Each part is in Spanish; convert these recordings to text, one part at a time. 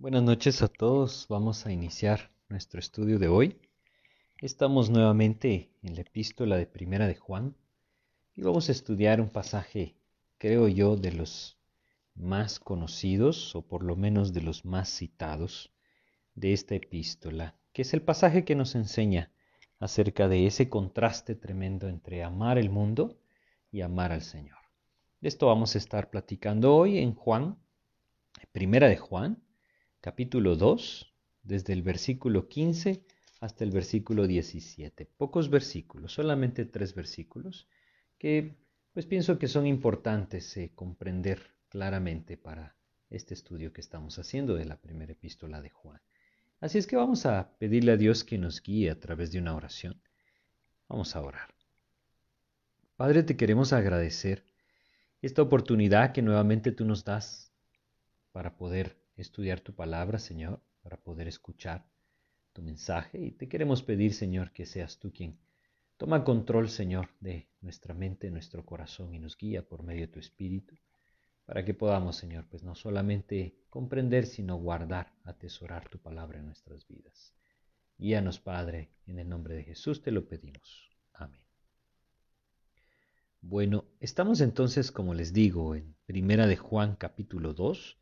Buenas noches a todos. Vamos a iniciar nuestro estudio de hoy. Estamos nuevamente en la epístola de Primera de Juan y vamos a estudiar un pasaje, creo yo, de los más conocidos o por lo menos de los más citados de esta epístola, que es el pasaje que nos enseña acerca de ese contraste tremendo entre amar el mundo y amar al Señor. De esto vamos a estar platicando hoy en Juan, Primera de Juan, capítulo 2, desde el versículo 15 hasta el versículo 17. Pocos versículos, solamente tres versículos, que pues pienso que son importantes eh, comprender claramente para este estudio que estamos haciendo de la primera epístola de Juan. Así es que vamos a pedirle a Dios que nos guíe a través de una oración. Vamos a orar. Padre, te queremos agradecer esta oportunidad que nuevamente tú nos das para poder estudiar tu palabra, Señor, para poder escuchar tu mensaje. Y te queremos pedir, Señor, que seas tú quien toma control, Señor, de nuestra mente, nuestro corazón y nos guía por medio de tu Espíritu, para que podamos, Señor, pues no solamente comprender, sino guardar, atesorar tu palabra en nuestras vidas. Guíanos, Padre, en el nombre de Jesús te lo pedimos. Amén. Bueno, estamos entonces, como les digo, en Primera de Juan capítulo 2,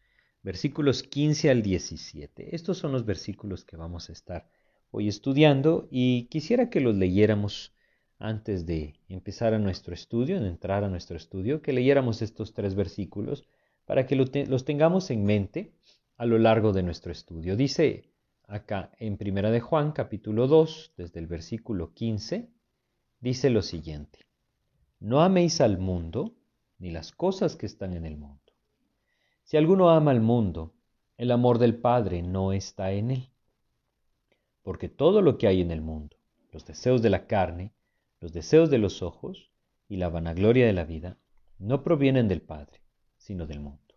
versículos 15 al 17. Estos son los versículos que vamos a estar hoy estudiando y quisiera que los leyéramos antes de empezar a nuestro estudio, de entrar a nuestro estudio, que leyéramos estos tres versículos para que los tengamos en mente a lo largo de nuestro estudio. Dice acá en Primera de Juan, capítulo 2, desde el versículo 15, dice lo siguiente: No améis al mundo ni las cosas que están en el mundo. Si alguno ama al mundo, el amor del Padre no está en él. Porque todo lo que hay en el mundo, los deseos de la carne, los deseos de los ojos y la vanagloria de la vida, no provienen del Padre, sino del mundo.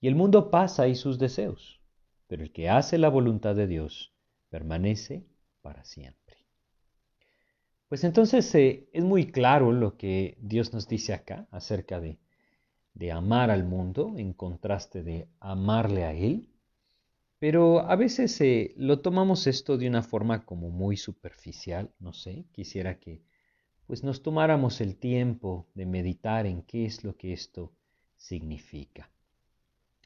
Y el mundo pasa y sus deseos, pero el que hace la voluntad de Dios permanece para siempre. Pues entonces eh, es muy claro lo que Dios nos dice acá acerca de de amar al mundo en contraste de amarle a Él, pero a veces eh, lo tomamos esto de una forma como muy superficial, no sé, quisiera que pues nos tomáramos el tiempo de meditar en qué es lo que esto significa.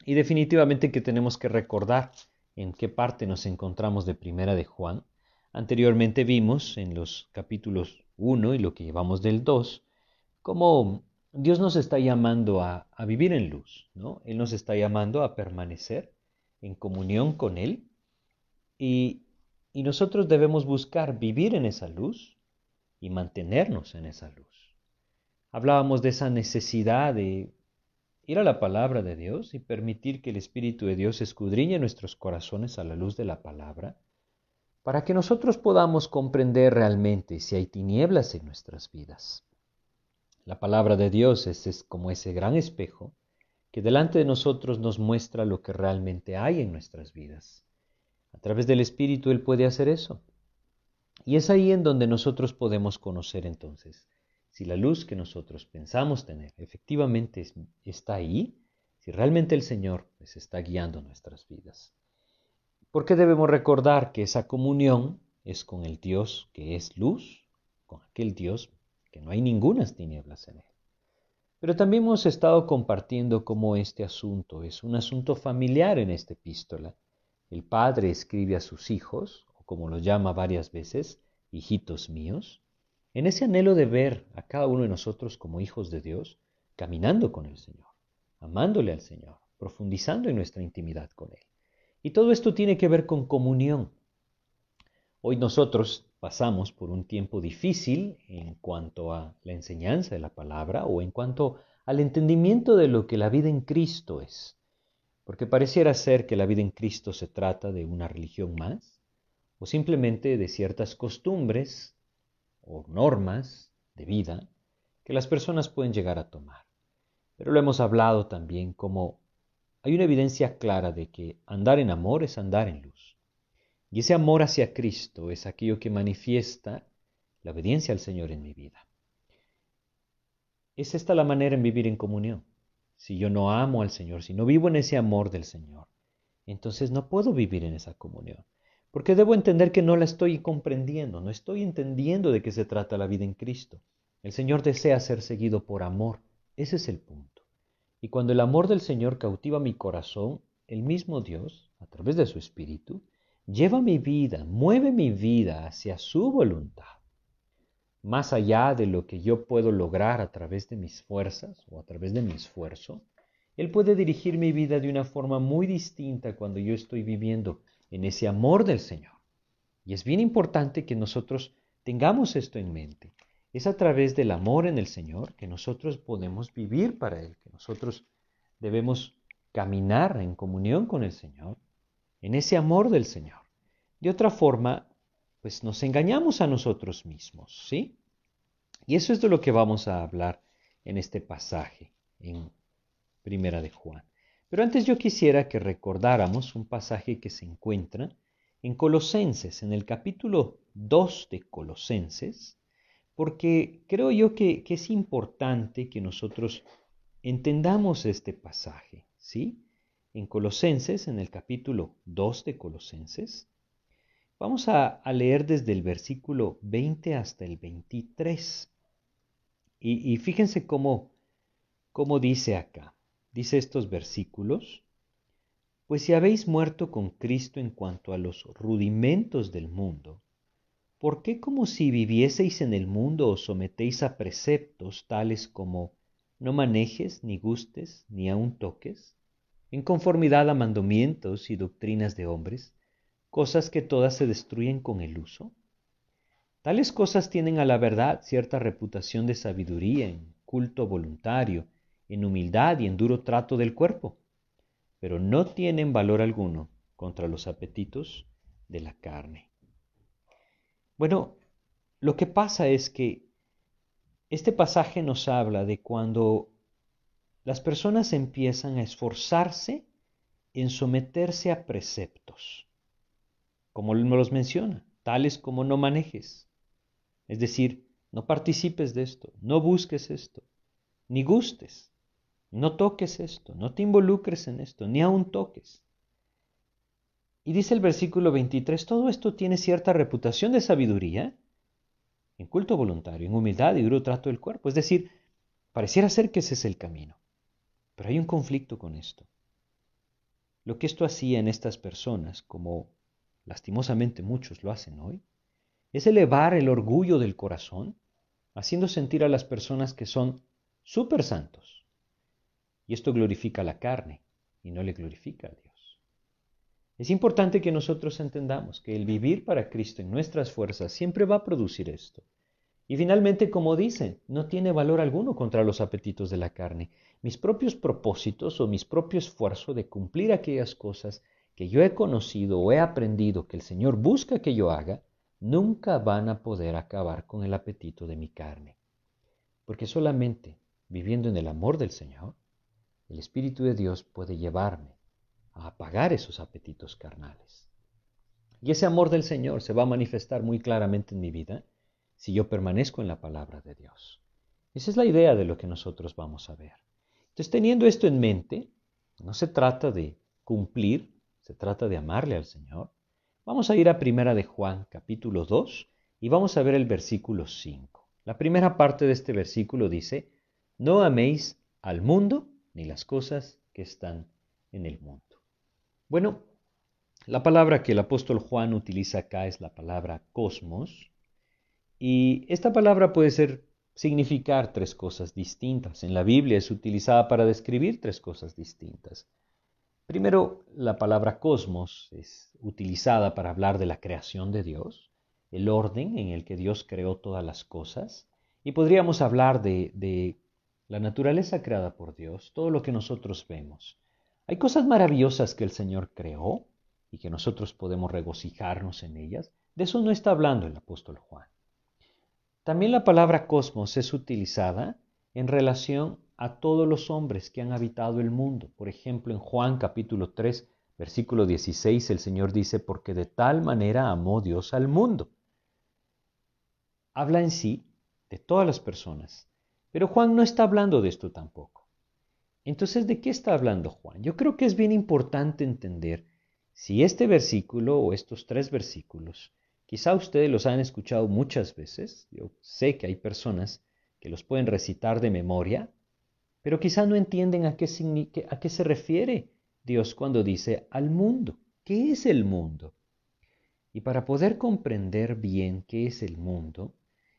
Y definitivamente que tenemos que recordar en qué parte nos encontramos de Primera de Juan. Anteriormente vimos en los capítulos 1 y lo que llevamos del 2, cómo Dios nos está llamando a, vivir en luz, ¿no? Él nos está llamando a permanecer en comunión con Él y, y nosotros debemos buscar vivir en esa luz y mantenernos en esa luz. Hablábamos de esa necesidad de ir a la palabra de Dios y permitir que el Espíritu de Dios escudriñe nuestros corazones a la luz de la palabra, para que nosotros podamos comprender realmente si hay tinieblas en nuestras vidas. La palabra de Dios es, como ese gran espejo que delante de nosotros nos muestra lo que realmente hay en nuestras vidas. A través del Espíritu Él puede hacer eso. Y es ahí en donde nosotros podemos conocer entonces si la luz que nosotros pensamos tener efectivamente está ahí, si realmente el Señor pues, está guiando nuestras vidas. Porque debemos recordar que esa comunión es con el Dios que es luz, con aquel Dios que no hay ningunas tinieblas en él. Pero también hemos estado compartiendo cómo este asunto es un asunto familiar en esta epístola. El padre escribe a sus hijos, o como los llama varias veces, hijitos míos, en ese anhelo de ver a cada uno de nosotros como hijos de Dios, caminando con el Señor, amándole al Señor, profundizando en nuestra intimidad con Él. Y todo esto tiene que ver con comunión. Hoy nosotros pasamos por un tiempo difícil en cuanto a la enseñanza de la palabra o en cuanto al entendimiento de lo que la vida en Cristo es. Porque pareciera ser que la vida en Cristo se trata de una religión más o simplemente de ciertas costumbres o normas de vida que las personas pueden llegar a tomar. Pero lo hemos hablado también como hay una evidencia clara de que andar en amor es andar en luz. Y ese amor hacia Cristo es aquello que manifiesta la obediencia al Señor en mi vida. Es esta la manera en vivir en comunión. Si yo no amo al Señor, si no vivo en ese amor del Señor, entonces no puedo vivir en esa comunión. Porque debo entender que no la estoy comprendiendo, no estoy entendiendo de qué se trata la vida en Cristo. El Señor desea ser seguido por amor, ese es el punto. Y cuando el amor del Señor cautiva mi corazón, el mismo Dios, a través de su Espíritu, lleva mi vida, mueve mi vida hacia su voluntad. Más allá de lo que yo puedo lograr a través de mis fuerzas o a través de mi esfuerzo, Él puede dirigir mi vida de una forma muy distinta cuando yo estoy viviendo en ese amor del Señor. Y es bien importante que nosotros tengamos esto en mente. Es a través del amor en el Señor que nosotros podemos vivir para Él, que nosotros debemos caminar en comunión con el Señor, en ese amor del Señor. De otra forma, pues nos engañamos a nosotros mismos, ¿sí? Y eso es de lo que vamos a hablar en este pasaje, en Primera de Juan. Pero antes yo quisiera que recordáramos un pasaje que se encuentra en Colosenses, en el capítulo 2 de Colosenses, porque creo yo que, es importante que nosotros entendamos este pasaje, ¿sí? En Colosenses, en el capítulo 2 de Colosenses, vamos a, leer desde el versículo 20 hasta el 23. Y, y fíjense cómo, cómo dice acá. Dice estos versículos, pues si habéis muerto con Cristo en cuanto a los rudimentos del mundo, ¿por qué como si vivieseis en el mundo os sometéis a preceptos tales como no manejes, ni gustes, ni aun toques, en conformidad a mandamientos y doctrinas de hombres, cosas que todas se destruyen con el uso? Tales cosas tienen a la verdad cierta reputación de sabiduría en culto voluntario, en humildad y en duro trato del cuerpo, pero no tienen valor alguno contra los apetitos de la carne. Bueno, lo que pasa es que este pasaje nos habla de cuando las personas empiezan a esforzarse en someterse a preceptos, como los menciona, tales como no manejes, es decir, no participes de esto, no busques esto, ni gustes, no toques esto, no te involucres en esto, ni aun toques. Y dice el versículo 23, todo esto tiene cierta reputación de sabiduría en culto voluntario, en humildad y duro trato del cuerpo. Es decir, pareciera ser que ese es el camino. Pero hay un conflicto con esto. Lo que esto hacía en estas personas, como lastimosamente muchos lo hacen hoy, es elevar el orgullo del corazón, haciendo sentir a las personas que son súper santos, y esto glorifica la carne y no le glorifica a Dios. Es importante que nosotros entendamos que el vivir para Cristo en nuestras fuerzas siempre va a producir esto. Y finalmente, como dicen, no tiene valor alguno contra los apetitos de la carne. Mis propios propósitos o mis propio esfuerzo de cumplir aquellas cosas que yo he conocido o he aprendido que el Señor busca que yo haga, nunca van a poder acabar con el apetito de mi carne. Porque solamente viviendo en el amor del Señor, el Espíritu de Dios puede llevarme a apagar esos apetitos carnales. Y ese amor del Señor se va a manifestar muy claramente en mi vida si yo permanezco en la palabra de Dios. Esa es la idea de lo que nosotros vamos a ver. Entonces, teniendo esto en mente, no se trata de cumplir, se trata de amarle al Señor. Vamos a ir a Primera de Juan, capítulo 2, y vamos a ver el versículo 5. La primera parte de este versículo dice, no améis al mundo ni las cosas que están en el mundo. Bueno, la palabra que el apóstol Juan utiliza acá es la palabra cosmos, y esta palabra puede ser significar tres cosas distintas. En la Biblia es utilizada para describir tres cosas distintas. Primero, la palabra cosmos es utilizada para hablar de la creación de Dios, el orden en el que Dios creó todas las cosas, y podríamos hablar de, de la naturaleza creada por Dios, todo lo que nosotros vemos. Hay cosas maravillosas que el Señor creó y que nosotros podemos regocijarnos en ellas. De eso no está hablando el apóstol Juan. También la palabra cosmos es utilizada en relación a todos los hombres que han habitado el mundo. Por ejemplo, en Juan capítulo 3, versículo 16, el Señor dice, porque de tal manera amó Dios al mundo. Habla en sí de todas las personas, pero Juan no está hablando de esto tampoco. Entonces, ¿de qué está hablando Juan? Yo creo que es bien importante entender Si este versículo o estos tres versículos, quizá ustedes los han escuchado muchas veces, yo sé que hay personas los pueden recitar de memoria, pero quizá no entienden a qué, a qué se refiere Dios cuando dice al mundo. ¿Qué es el mundo? Y para poder comprender bien qué es el mundo,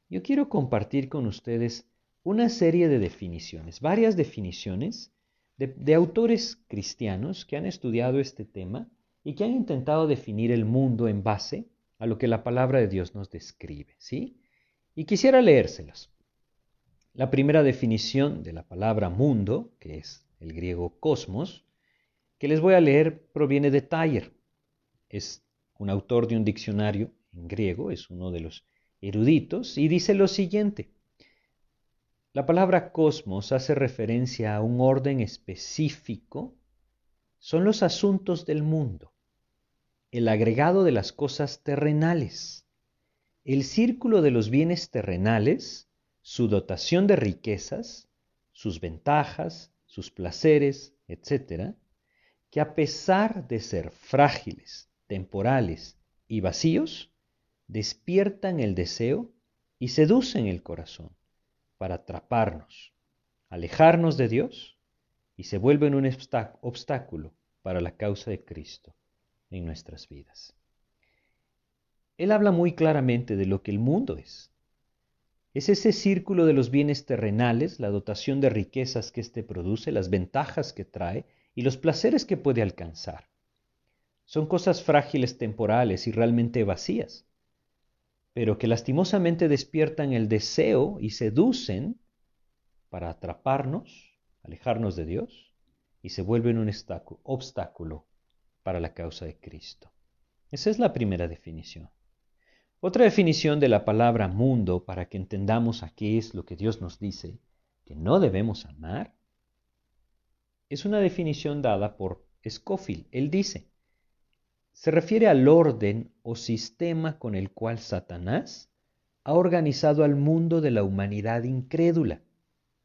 yo quiero compartir con ustedes una serie de definiciones, varias definiciones de, de autores cristianos que han estudiado este tema y que han intentado definir el mundo en base a lo que la palabra de Dios nos describe, ¿sí? Y quisiera leérselas. La primera definición de la palabra mundo, que es el griego cosmos, que les voy a leer proviene de Taller. Es un autor de un diccionario en griego, es uno de los eruditos, y dice lo siguiente. La palabra cosmos hace referencia a un orden específico son los asuntos del mundo, el agregado de las cosas terrenales, el círculo de los bienes terrenales, su dotación de riquezas, sus ventajas, sus placeres, etc., que a pesar de ser frágiles, temporales y vacíos, despiertan el deseo y seducen el corazón para atraparnos, alejarnos de Dios y se vuelven un obstáculo para la causa de Cristo en nuestras vidas. Él habla muy claramente de lo que el mundo es. Es ese círculo de los bienes terrenales, la dotación de riquezas que éste produce, las ventajas que trae y los placeres que puede alcanzar. Son cosas frágiles temporales y realmente vacías, pero que lastimosamente despiertan el deseo y seducen para atraparnos alejarnos de Dios y se vuelven un obstáculo para la causa de Cristo. Esa es la primera definición. Otra definición de la palabra mundo para que entendamos a qué es lo que Dios nos dice que no debemos amar es una definición dada por Scofield. Él dice, se refiere al orden o sistema con el cual Satanás ha organizado al mundo de la humanidad incrédula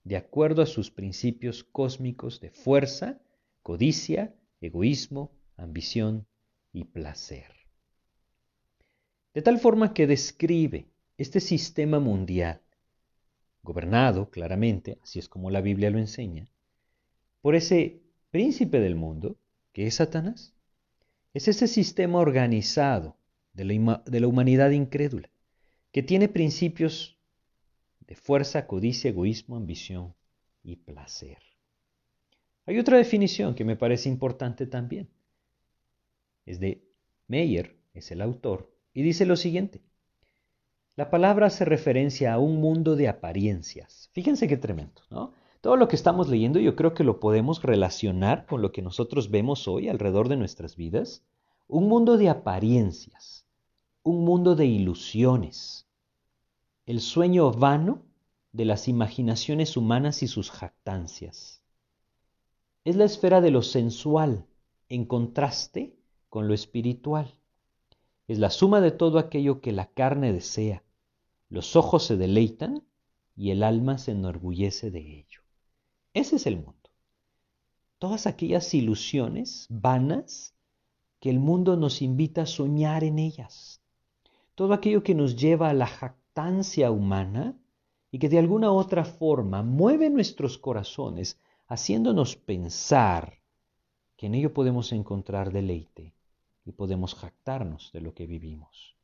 de acuerdo a sus principios cósmicos de fuerza, codicia, egoísmo, ambición y placer. De tal forma que describe este sistema mundial, gobernado claramente, así es como la Biblia lo enseña, por ese príncipe del mundo, que es Satanás. Es ese sistema organizado de la, de la humanidad incrédula, que tiene principios de fuerza, codicia, egoísmo, ambición y placer. Hay otra definición que me parece importante también. Es de Meyer, es el autor, y dice lo siguiente. La palabra hace referencia a un mundo de apariencias. Fíjense qué tremendo, ¿no? Todo lo que estamos leyendo yo creo que lo podemos relacionar con lo que nosotros vemos hoy alrededor de nuestras vidas. Un mundo de apariencias, un mundo de ilusiones, el sueño vano de las imaginaciones humanas y sus jactancias. Es la esfera de lo sensual en contraste con lo espiritual. Es la suma de todo aquello que la carne desea. Los ojos se deleitan y el alma se enorgullece de ello. Ese es el mundo. Todas aquellas ilusiones vanas que el mundo nos invita a soñar en ellas. Todo aquello que nos lleva a la jactancia humana y que de alguna otra forma mueve nuestros corazones, haciéndonos pensar que en ello podemos encontrar deleite y podemos jactarnos de lo que vivimos.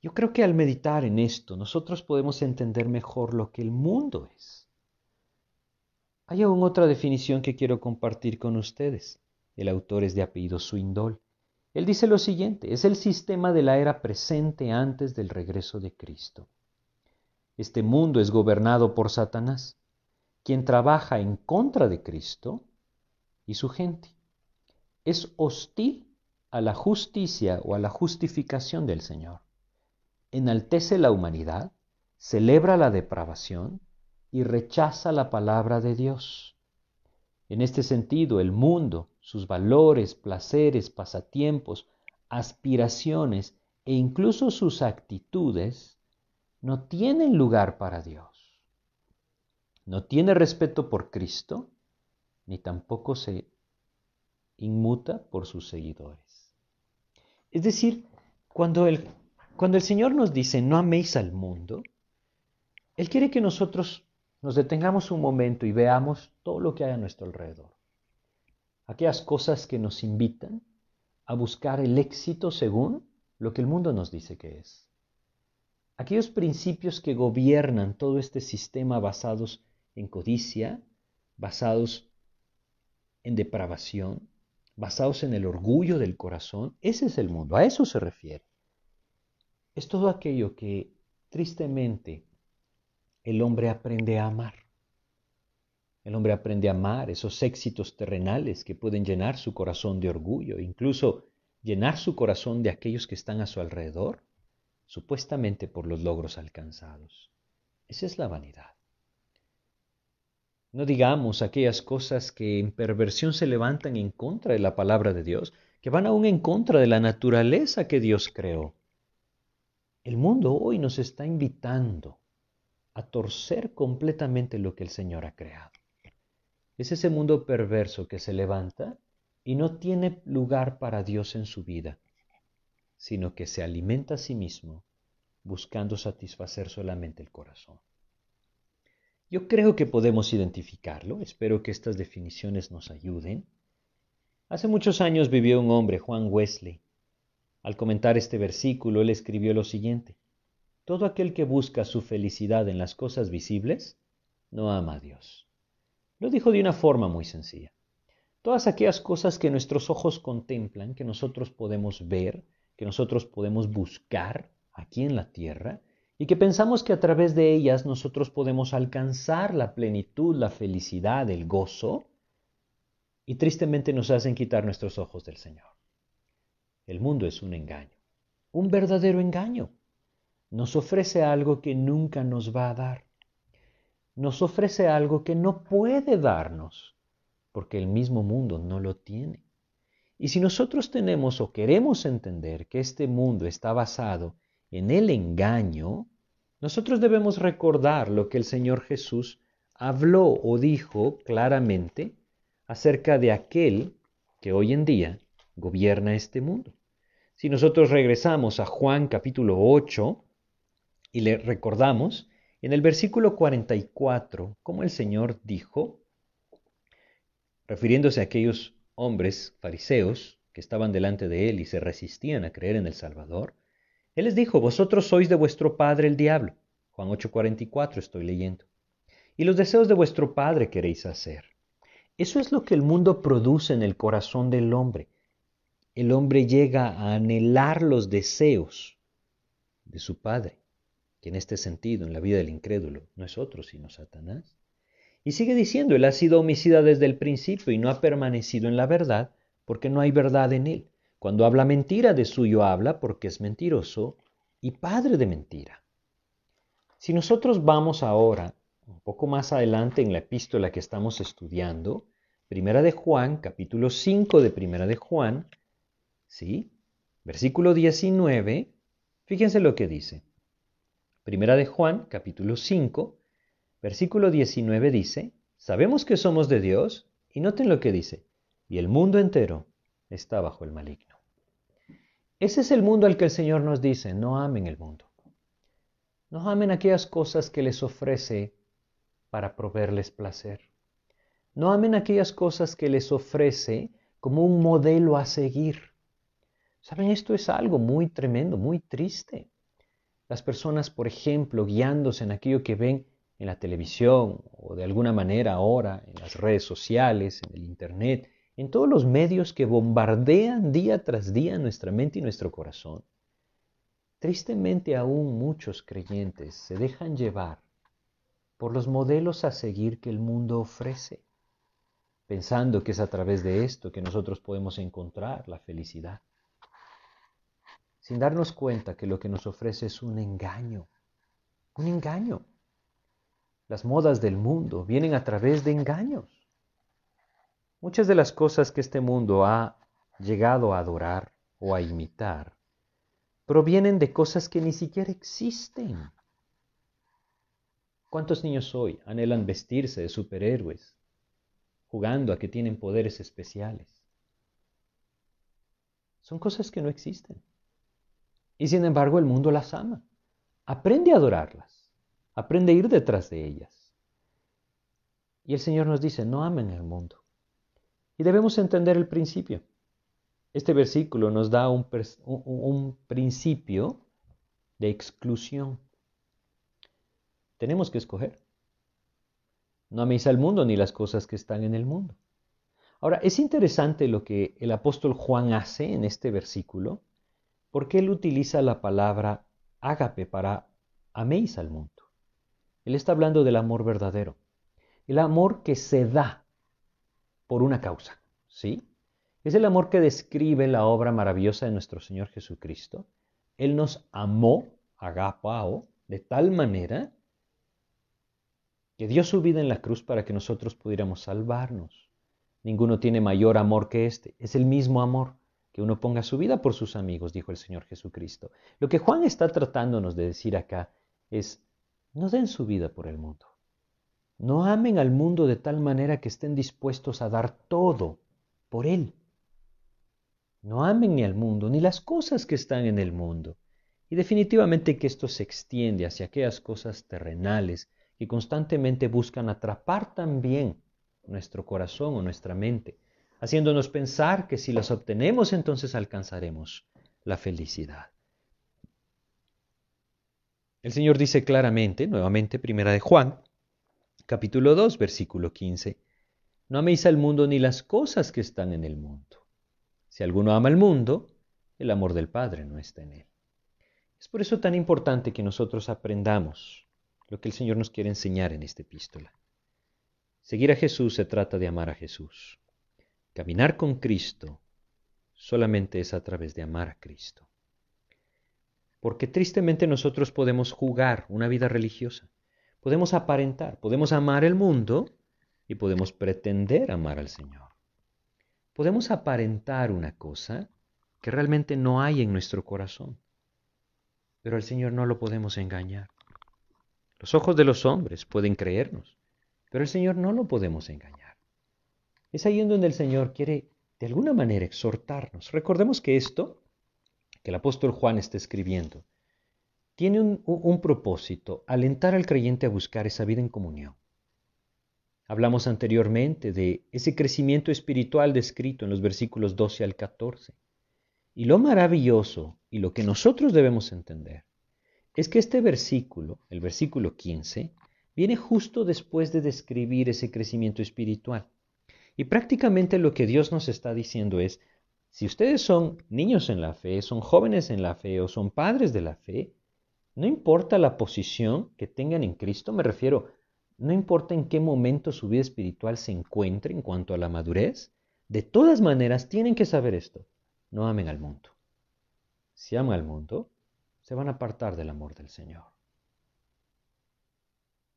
Yo creo que al meditar en esto nosotros podemos entender mejor lo que el mundo es. Hay aún otra definición que quiero compartir con ustedes. El autor es de apellido Swindol. Él dice lo siguiente, es el sistema de la era presente antes del regreso de Cristo. Este mundo es gobernado por Satanás, quien trabaja en contra de Cristo y su gente. Es hostil a la justicia o a la justificación del Señor. Enaltece la humanidad, celebra la depravación y rechaza la palabra de Dios. En este sentido, el mundo sus valores, placeres, pasatiempos, aspiraciones e incluso sus actitudes no tienen lugar para Dios. No tiene respeto por Cristo, ni tampoco se inmuta por sus seguidores. Es decir, cuando el, cuando el Señor nos dice no améis al mundo, Él quiere que nosotros nos detengamos un momento y veamos todo lo que hay a nuestro alrededor. Aquellas cosas que nos invitan a buscar el éxito según lo que el mundo nos dice que es. Aquellos principios que gobiernan todo este sistema basados en codicia, basados en depravación, basados en el orgullo del corazón, ese es el mundo, a eso se refiere. Es todo aquello que tristemente el hombre aprende a amar. El hombre aprende a amar esos éxitos terrenales que pueden llenar su corazón de orgullo, incluso llenar su corazón de aquellos que están a su alrededor, supuestamente por los logros alcanzados. Esa es la vanidad. No digamos aquellas cosas que en perversión se levantan en contra de la palabra de Dios, que van aún en contra de la naturaleza que Dios creó. El mundo hoy nos está invitando a torcer completamente lo que el Señor ha creado. Es ese mundo perverso que se levanta y no tiene lugar para Dios en su vida, sino que se alimenta a sí mismo buscando satisfacer solamente el corazón. Yo creo que podemos identificarlo, espero que estas definiciones nos ayuden. Hace muchos años vivió un hombre, Juan Wesley. Al comentar este versículo, él escribió lo siguiente. Todo aquel que busca su felicidad en las cosas visibles no ama a Dios. Lo dijo de una forma muy sencilla. Todas aquellas cosas que nuestros ojos contemplan, que nosotros podemos ver, que nosotros podemos buscar aquí en la tierra, y que pensamos que a través de ellas nosotros podemos alcanzar la plenitud, la felicidad, el gozo, y tristemente nos hacen quitar nuestros ojos del Señor. El mundo es un engaño, un verdadero engaño nos ofrece algo que nunca nos va a dar. Nos ofrece algo que no puede darnos, porque el mismo mundo no lo tiene. Y si nosotros tenemos o queremos entender que este mundo está basado en el engaño, nosotros debemos recordar lo que el Señor Jesús habló o dijo claramente acerca de aquel que hoy en día gobierna este mundo. Si nosotros regresamos a Juan capítulo 8, y le recordamos en el versículo 44 cómo el Señor dijo, refiriéndose a aquellos hombres fariseos que estaban delante de él y se resistían a creer en el Salvador, Él les dijo, vosotros sois de vuestro padre el diablo. Juan 8:44 estoy leyendo. Y los deseos de vuestro padre queréis hacer. Eso es lo que el mundo produce en el corazón del hombre. El hombre llega a anhelar los deseos de su padre que en este sentido, en la vida del incrédulo, no es otro sino Satanás. Y sigue diciendo, él ha sido homicida desde el principio y no ha permanecido en la verdad porque no hay verdad en él. Cuando habla mentira, de suyo habla porque es mentiroso y padre de mentira. Si nosotros vamos ahora, un poco más adelante en la epístola que estamos estudiando, Primera de Juan, capítulo 5 de Primera de Juan, ¿sí? Versículo 19, fíjense lo que dice. Primera de Juan, capítulo 5, versículo 19 dice, sabemos que somos de Dios, y noten lo que dice, y el mundo entero está bajo el maligno. Ese es el mundo al que el Señor nos dice, no amen el mundo. No amen aquellas cosas que les ofrece para proveerles placer. No amen aquellas cosas que les ofrece como un modelo a seguir. Saben, esto es algo muy tremendo, muy triste. Las personas, por ejemplo, guiándose en aquello que ven en la televisión o de alguna manera ahora en las redes sociales, en el Internet, en todos los medios que bombardean día tras día nuestra mente y nuestro corazón. Tristemente aún muchos creyentes se dejan llevar por los modelos a seguir que el mundo ofrece, pensando que es a través de esto que nosotros podemos encontrar la felicidad sin darnos cuenta que lo que nos ofrece es un engaño, un engaño. Las modas del mundo vienen a través de engaños. Muchas de las cosas que este mundo ha llegado a adorar o a imitar provienen de cosas que ni siquiera existen. ¿Cuántos niños hoy anhelan vestirse de superhéroes, jugando a que tienen poderes especiales? Son cosas que no existen. Y sin embargo el mundo las ama. Aprende a adorarlas. Aprende a ir detrás de ellas. Y el Señor nos dice, no amen el mundo. Y debemos entender el principio. Este versículo nos da un, un, principio de exclusión. Tenemos que escoger. No améis al mundo ni las cosas que están en el mundo. Ahora, es interesante lo que el apóstol Juan hace en este versículo, porque él utiliza la palabra ágape para améis al mundo. Él está hablando del amor verdadero, el amor que se da por una causa, ¿sí? Es el amor que describe la obra maravillosa de nuestro Señor Jesucristo. Él nos amó, agapao, de tal manera que dio su vida en la cruz para que nosotros pudiéramos salvarnos. Ninguno tiene mayor amor que este. Es el mismo amor que uno ponga su vida por sus amigos, dijo el Señor Jesucristo. Lo que Juan está tratándonos de decir acá es, no den su vida por el mundo. No amen al mundo de tal manera que estén dispuestos a dar todo por él. No amen ni al mundo, ni las cosas que están en el mundo. Y definitivamente que esto se extiende hacia aquellas cosas terrenales que constantemente buscan atrapar también nuestro corazón o nuestra mente, haciéndonos pensar que si las obtenemos entonces alcanzaremos la felicidad. El Señor dice claramente, nuevamente, primera de Juan, capítulo 2, versículo 15, no améis al mundo ni las cosas que están en el mundo. Si alguno ama al mundo, el amor del Padre no está en él. Es por eso tan importante que nosotros aprendamos lo que el Señor nos quiere enseñar en esta epístola. Seguir a Jesús se trata de amar a Jesús. Caminar con Cristo solamente es a través de amar a Cristo. Porque tristemente nosotros podemos jugar una vida religiosa, podemos aparentar, podemos amar el mundo y podemos pretender amar al Señor podemos aparentar una cosa que realmente no hay en nuestro corazón. Pero al Señor no lo podemos engañar. Los ojos de los hombres pueden creernos, pero el Señor no lo podemos engañar. Es ahí en donde el Señor quiere de alguna manera exhortarnos. Recordemos que esto, que el apóstol Juan está escribiendo, tiene un, propósito, alentar al creyente a buscar esa vida en comunión Hablamos anteriormente de ese crecimiento espiritual descrito en los versículos 12 al 14. Y lo maravilloso y lo que nosotros debemos entender es que este versículo, el versículo 15, viene justo después de describir ese crecimiento espiritual. Y prácticamente lo que Dios nos está diciendo es, si ustedes son niños en la fe, son jóvenes en la fe o son padres de la fe, no importa la posición que tengan en Cristo, me refiero no importa en qué momento su vida espiritual se encuentre en cuanto a la madurez, de todas maneras tienen que saber esto. No amen al mundo. Si aman al mundo, se van a apartar del amor del Señor.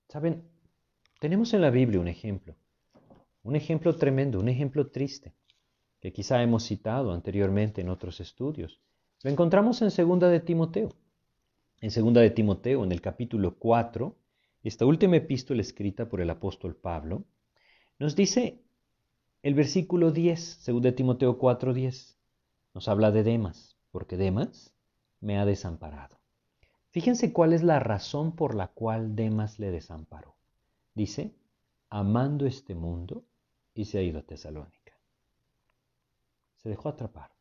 Saben, tenemos en la Biblia un ejemplo, un ejemplo tremendo, un ejemplo triste, que quizá hemos citado anteriormente en otros estudios. Lo encontramos en Segunda de Timoteo. En Segunda de Timoteo, en el capítulo 4, esta última epístola escrita por el apóstol Pablo, nos dice el versículo 10, 2 Timoteo 4:10, nos habla de Demas, porque Demas me ha desamparado. Fíjense cuál es la razón por la cual Demas le desamparó. Dice, amando este mundo y se ha ido a Tesalónica. Se dejó atrapar.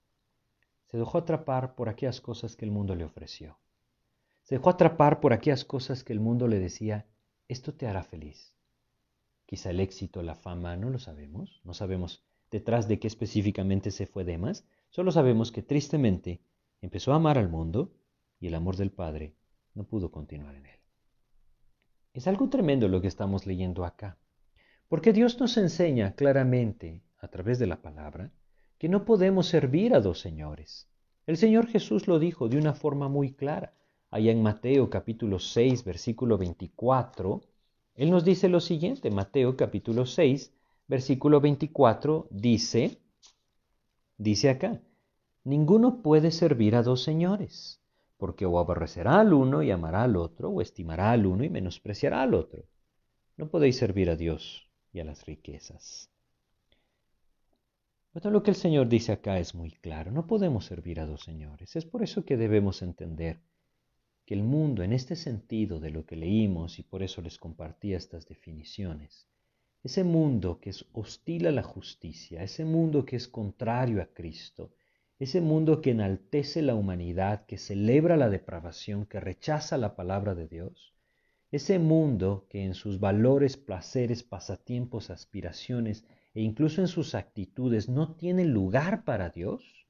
Se dejó atrapar por aquellas cosas que el mundo le ofreció. Dejó atrapar por aquellas cosas que el mundo le decía, esto te hará feliz. Quizá el éxito, la fama, no lo sabemos, no sabemos detrás de qué específicamente se fue Demas, solo sabemos que tristemente empezó a amar al mundo y el amor del Padre no pudo continuar en él. Es algo tremendo lo que estamos leyendo acá, porque Dios nos enseña claramente, a través de la palabra, que no podemos servir a dos señores. El Señor Jesús lo dijo de una forma muy clara allá en Mateo capítulo 6, versículo 24, Él nos dice lo siguiente, Mateo capítulo 6, versículo 24, dice, dice acá, ninguno puede servir a dos señores, porque o aborrecerá al uno y amará al otro, o estimará al uno y menospreciará al otro. No podéis servir a Dios y a las riquezas. Pero lo que el Señor dice acá es muy claro, no podemos servir a dos señores. Es por eso que debemos entender que el mundo, en este sentido de lo que leímos, y por eso les compartí estas definiciones, ese mundo que es hostil a la justicia, ese mundo que es contrario a Cristo, ese mundo que enaltece la humanidad, que celebra la depravación, que rechaza la palabra de Dios, ese mundo que en sus valores, placeres, pasatiempos, aspiraciones e incluso en sus actitudes no tiene lugar para Dios,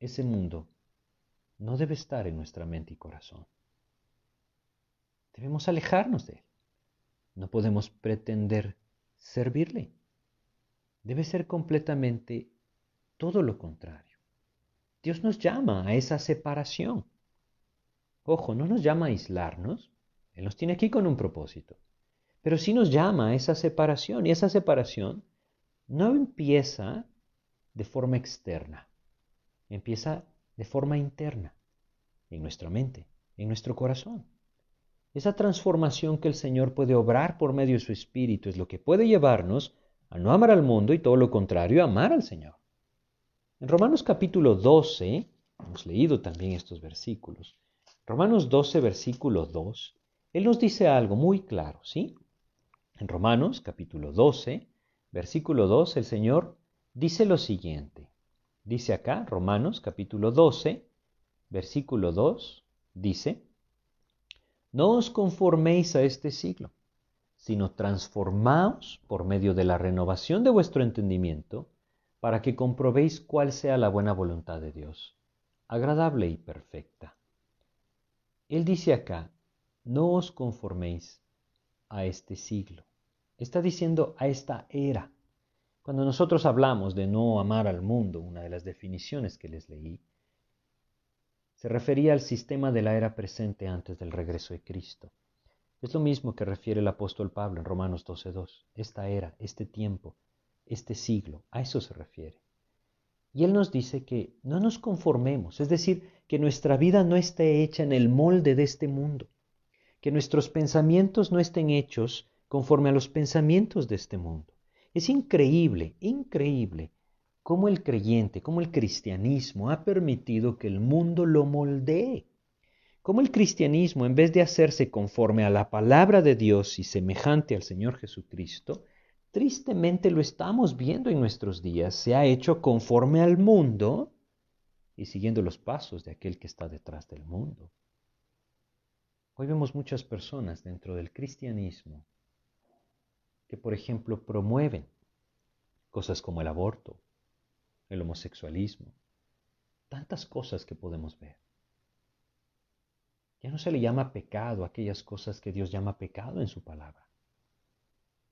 ese mundo no debe estar en nuestra mente y corazón. Debemos alejarnos de él. No podemos pretender servirle. Debe ser completamente todo lo contrario. Dios nos llama a esa separación. Ojo, no nos llama a aislarnos. Él nos tiene aquí con un propósito. Pero sí nos llama a esa separación. Y esa separación no empieza de forma externa. Empieza de forma interna, en nuestra mente, en nuestro corazón. Esa transformación que el Señor puede obrar por medio de su Espíritu es lo que puede llevarnos a no amar al mundo y todo lo contrario, a amar al Señor. En Romanos capítulo 12, hemos leído también estos versículos, Romanos 12, versículo 2, Él nos dice algo muy claro, ¿sí? En Romanos capítulo 12, versículo 2, el Señor dice lo siguiente. Dice acá, Romanos capítulo 12, versículo 2, dice, no os conforméis a este siglo, sino transformaos por medio de la renovación de vuestro entendimiento, para que comprobéis cuál sea la buena voluntad de Dios, agradable y perfecta. Él dice acá, no os conforméis a este siglo. Está diciendo a esta era. Cuando nosotros hablamos de no amar al mundo, una de las definiciones que les leí, se refería al sistema de la era presente antes del regreso de Cristo. Es lo mismo que refiere el apóstol Pablo en Romanos 12.2. Esta era, este tiempo, este siglo, a eso se refiere. Y él nos dice que no nos conformemos, es decir, que nuestra vida no esté hecha en el molde de este mundo, que nuestros pensamientos no estén hechos conforme a los pensamientos de este mundo. Es increíble, increíble cómo el creyente, cómo el cristianismo ha permitido que el mundo lo moldee. Cómo el cristianismo, en vez de hacerse conforme a la palabra de Dios y semejante al Señor Jesucristo, tristemente lo estamos viendo en nuestros días, se ha hecho conforme al mundo y siguiendo los pasos de aquel que está detrás del mundo. Hoy vemos muchas personas dentro del cristianismo que, por ejemplo, promueven cosas como el aborto, el homosexualismo, tantas cosas que podemos ver. Ya no se le llama pecado aquellas cosas que Dios llama pecado en su palabra.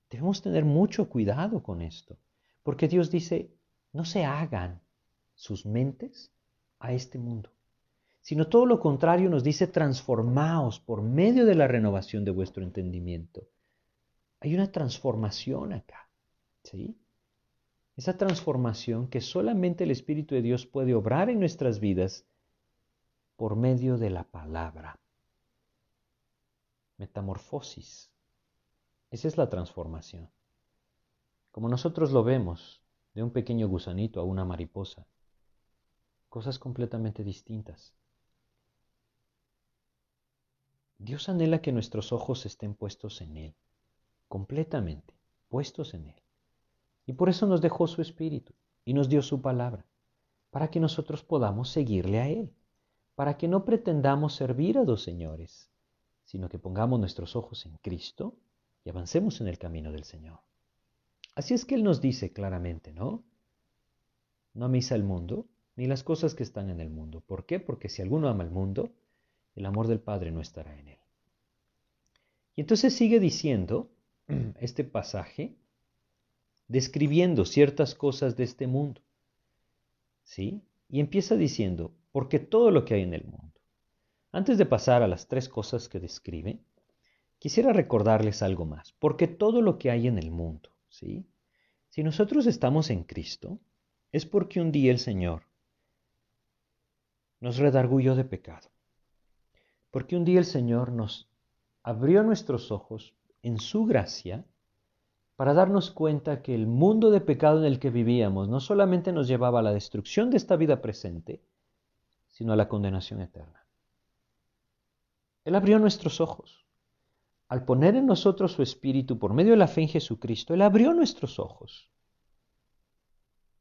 Debemos tener mucho cuidado con esto, porque Dios dice, no se hagan sus mentes a este mundo, sino todo lo contrario nos dice, transformaos por medio de la renovación de vuestro entendimiento. Hay una transformación acá, ¿sí? esa transformación que solamente el Espíritu de Dios puede obrar en nuestras vidas por medio de la palabra. Metamorfosis. Esa es la transformación. Como nosotros lo vemos, de un pequeño gusanito a una mariposa. Cosas completamente distintas. Dios anhela que nuestros ojos estén puestos en Él, completamente, puestos en Él. Y por eso nos dejó su Espíritu y nos dio su palabra, para que nosotros podamos seguirle a Él, para que no pretendamos servir a dos señores, sino que pongamos nuestros ojos en Cristo y avancemos en el camino del Señor. Así es que Él nos dice claramente, ¿no? No améis al mundo, ni las cosas que están en el mundo. ¿Por qué? Porque si alguno ama al mundo, el amor del Padre no estará en él. Y entonces sigue diciendo este pasaje describiendo ciertas cosas de este mundo. ¿Sí? Y empieza diciendo, porque todo lo que hay en el mundo. Antes de pasar a las tres cosas que describe, quisiera recordarles algo más, porque todo lo que hay en el mundo, ¿sí? Si nosotros estamos en Cristo, es porque un día el Señor nos redargulló de pecado, porque un día el Señor nos abrió nuestros ojos en su gracia para darnos cuenta que el mundo de pecado en el que vivíamos no solamente nos llevaba a la destrucción de esta vida presente, sino a la condenación eterna. Él abrió nuestros ojos. Al poner en nosotros su espíritu por medio de la fe en Jesucristo, Él abrió nuestros ojos.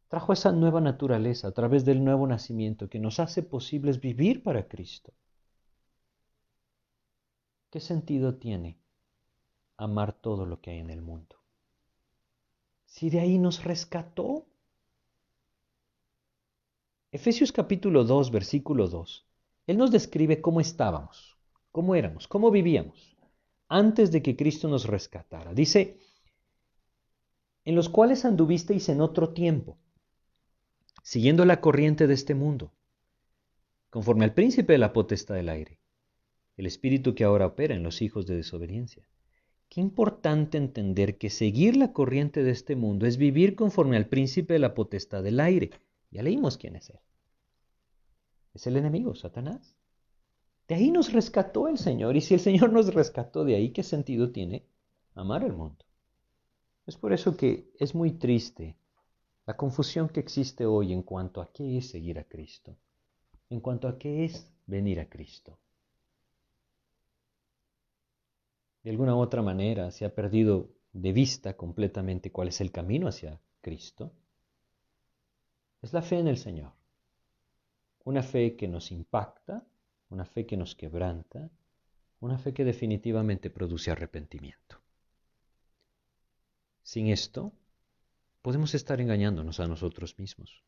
Trajo esa nueva naturaleza a través del nuevo nacimiento que nos hace posibles vivir para Cristo. ¿Qué sentido tiene amar todo lo que hay en el mundo? Si de ahí nos rescató. Efesios capítulo 2, versículo 2. Él nos describe cómo estábamos, cómo éramos, cómo vivíamos antes de que Cristo nos rescatara. Dice, en los cuales anduvisteis en otro tiempo, siguiendo la corriente de este mundo, conforme al príncipe de la potestad del aire, el espíritu que ahora opera en los hijos de desobediencia. Qué importante entender que seguir la corriente de este mundo es vivir conforme al príncipe de la potestad del aire. Ya leímos quién es él. Es el enemigo, Satanás. De ahí nos rescató el Señor. Y si el Señor nos rescató de ahí, ¿qué sentido tiene amar el mundo? Es por eso que es muy triste la confusión que existe hoy en cuanto a qué es seguir a Cristo, en cuanto a qué es venir a Cristo. De alguna otra manera se ha perdido de vista completamente cuál es el camino hacia Cristo. Es la fe en el Señor. Una fe que nos impacta, una fe que nos quebranta, una fe que definitivamente produce arrepentimiento. Sin esto, podemos estar engañándonos a nosotros mismos,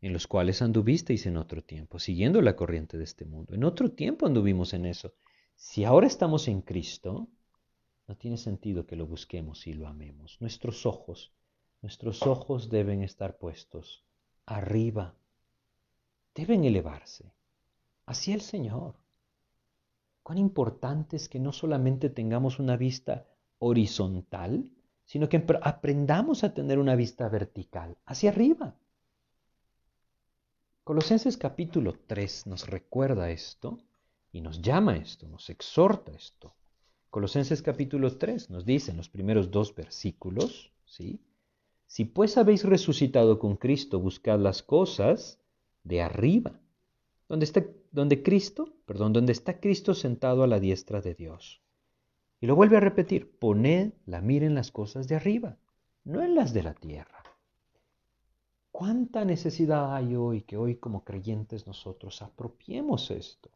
en los cuales anduvisteis en otro tiempo, siguiendo la corriente de este mundo. En otro tiempo anduvimos en eso. Si ahora estamos en Cristo, no tiene sentido que lo busquemos y lo amemos. Nuestros ojos, nuestros ojos deben estar puestos arriba, deben elevarse hacia el Señor. Cuán importante es que no solamente tengamos una vista horizontal, sino que aprendamos a tener una vista vertical, hacia arriba. Colosenses capítulo 3 nos recuerda esto y nos llama esto, nos exhorta esto. Colosenses capítulo 3 nos dice en los primeros dos versículos, ¿sí? Si pues habéis resucitado con Cristo, buscad las cosas de arriba, donde está, donde Cristo, perdón, donde está Cristo sentado a la diestra de Dios. Y lo vuelve a repetir, poned la mira en las cosas de arriba, no en las de la tierra. ¿Cuánta necesidad hay hoy que hoy como creyentes nosotros apropiemos esto?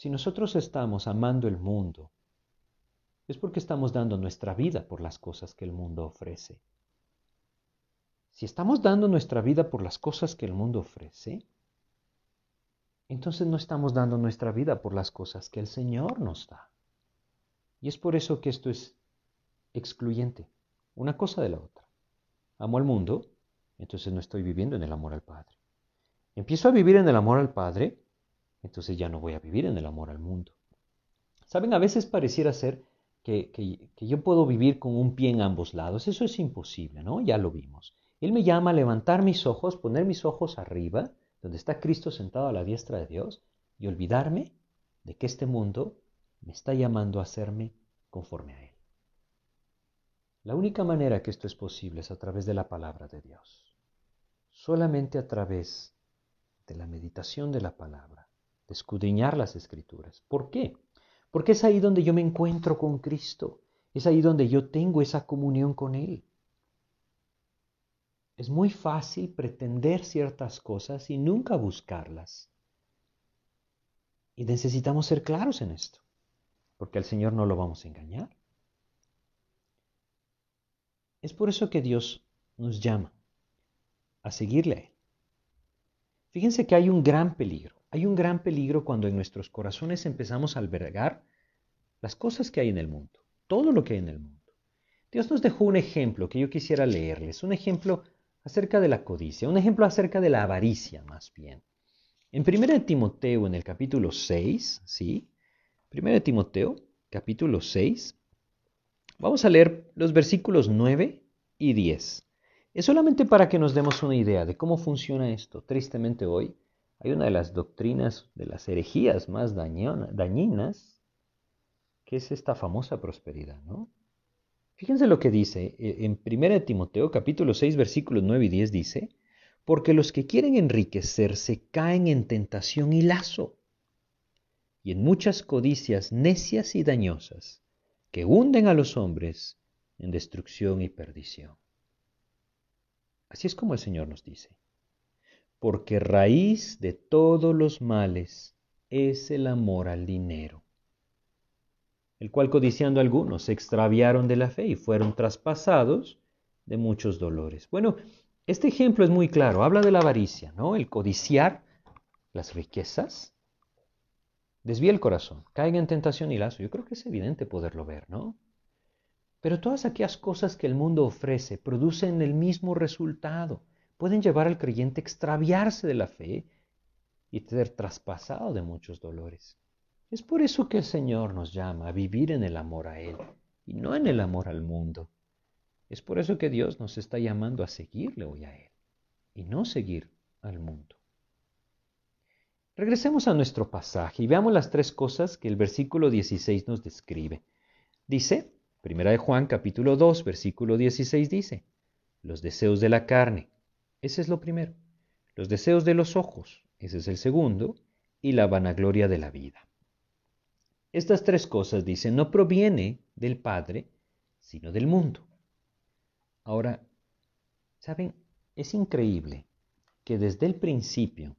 Si nosotros estamos amando el mundo, es porque estamos dando nuestra vida por las cosas que el mundo ofrece. Si estamos dando nuestra vida por las cosas que el mundo ofrece, entonces no estamos dando nuestra vida por las cosas que el Señor nos da. Y es por eso que esto es excluyente, una cosa de la otra. Amo al mundo, entonces no estoy viviendo en el amor al Padre. Empiezo a vivir en el amor al Padre, entonces ya no voy a vivir en el amor al mundo. Saben, a veces pareciera ser que, que, yo puedo vivir con un pie en ambos lados. Eso es imposible, ¿no? Ya lo vimos. Él me llama a levantar mis ojos, poner mis ojos arriba donde está Cristo sentado a la diestra de Dios, y olvidarme de que este mundo me está llamando a hacerme conforme a Él. La única manera que esto es posible es a través de la palabra de Dios. Solamente a través de la meditación de la palabra, escudriñar las escrituras. ¿Por qué? Porque es ahí donde yo me encuentro con Cristo, es ahí donde yo tengo esa comunión con Él. Es muy fácil pretender ciertas cosas y nunca buscarlas. Y necesitamos ser claros en esto, porque al Señor no lo vamos a engañar. Es por eso que Dios nos llama a seguirle a Él. Fíjense que hay un gran peligro. Hay un gran peligro cuando en nuestros corazones empezamos a albergar las cosas que hay en el mundo, todo lo que hay en el mundo. Dios nos dejó un ejemplo que yo quisiera leerles, un ejemplo acerca de la codicia, un ejemplo acerca de la avaricia más bien. En 1 Timoteo, en el capítulo 6, ¿sí? 1 Timoteo, capítulo 6, vamos a leer los versículos 9 y 10. Es solamente para que nos demos una idea de cómo funciona esto. Tristemente hoy hay una de las doctrinas, de las herejías más dañinas, que es esta famosa prosperidad, ¿no? Fíjense lo que dice e, en 1 Timoteo capítulo 6 versículos 9 y 10 dice, porque los que quieren enriquecerse caen en tentación y lazo, y en muchas codicias necias y dañosas, que hunden a los hombres en destrucción y perdición. Así es como el Señor nos dice, porque raíz de todos los males es el amor al dinero, el cual codiciando algunos se extraviaron de la fe y fueron traspasados de muchos dolores. Bueno, este ejemplo es muy claro, habla de la avaricia, ¿no? El codiciar las riquezas desvía el corazón, caiga en tentación y lazo. Yo creo que es evidente poderlo ver, ¿no? Pero todas aquellas cosas que el mundo ofrece producen el mismo resultado. Pueden llevar al creyente a extraviarse de la fe y ser traspasado de muchos dolores. Es por eso que el Señor nos llama a vivir en el amor a Él y no en el amor al mundo. Es por eso que Dios nos está llamando a seguirle hoy a Él y no seguir al mundo. Regresemos a nuestro pasaje y veamos las tres cosas que el versículo 16 nos describe. Dice, Primera de Juan capítulo 2, versículo 16 dice, los deseos de la carne, ese es lo primero, los deseos de los ojos, ese es el segundo, y la vanagloria de la vida. Estas tres cosas, dice, no proviene del Padre, sino del mundo. Ahora, ¿saben? Es increíble que desde el principio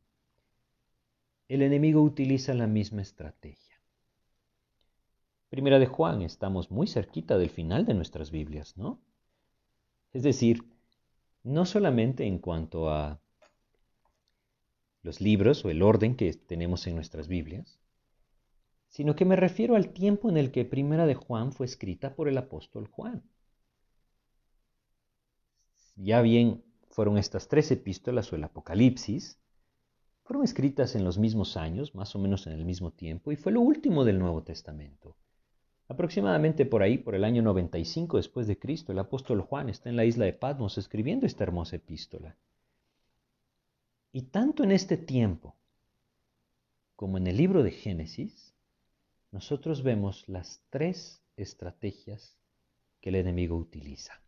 el enemigo utiliza la misma estrategia. Primera de Juan, estamos muy cerquita del final de nuestras Biblias, ¿no? Es decir, no solamente en cuanto a los libros o el orden que tenemos en nuestras Biblias, sino que me refiero al tiempo en el que Primera de Juan fue escrita por el apóstol Juan. Ya bien fueron estas tres epístolas o el Apocalipsis, fueron escritas en los mismos años, más o menos en el mismo tiempo, y fue lo último del Nuevo Testamento. Aproximadamente por ahí, por el año 95 después de Cristo, el apóstol Juan está en la isla de Patmos escribiendo esta hermosa epístola. Y tanto en este tiempo como en el libro de Génesis, nosotros vemos las tres estrategias que el enemigo utiliza.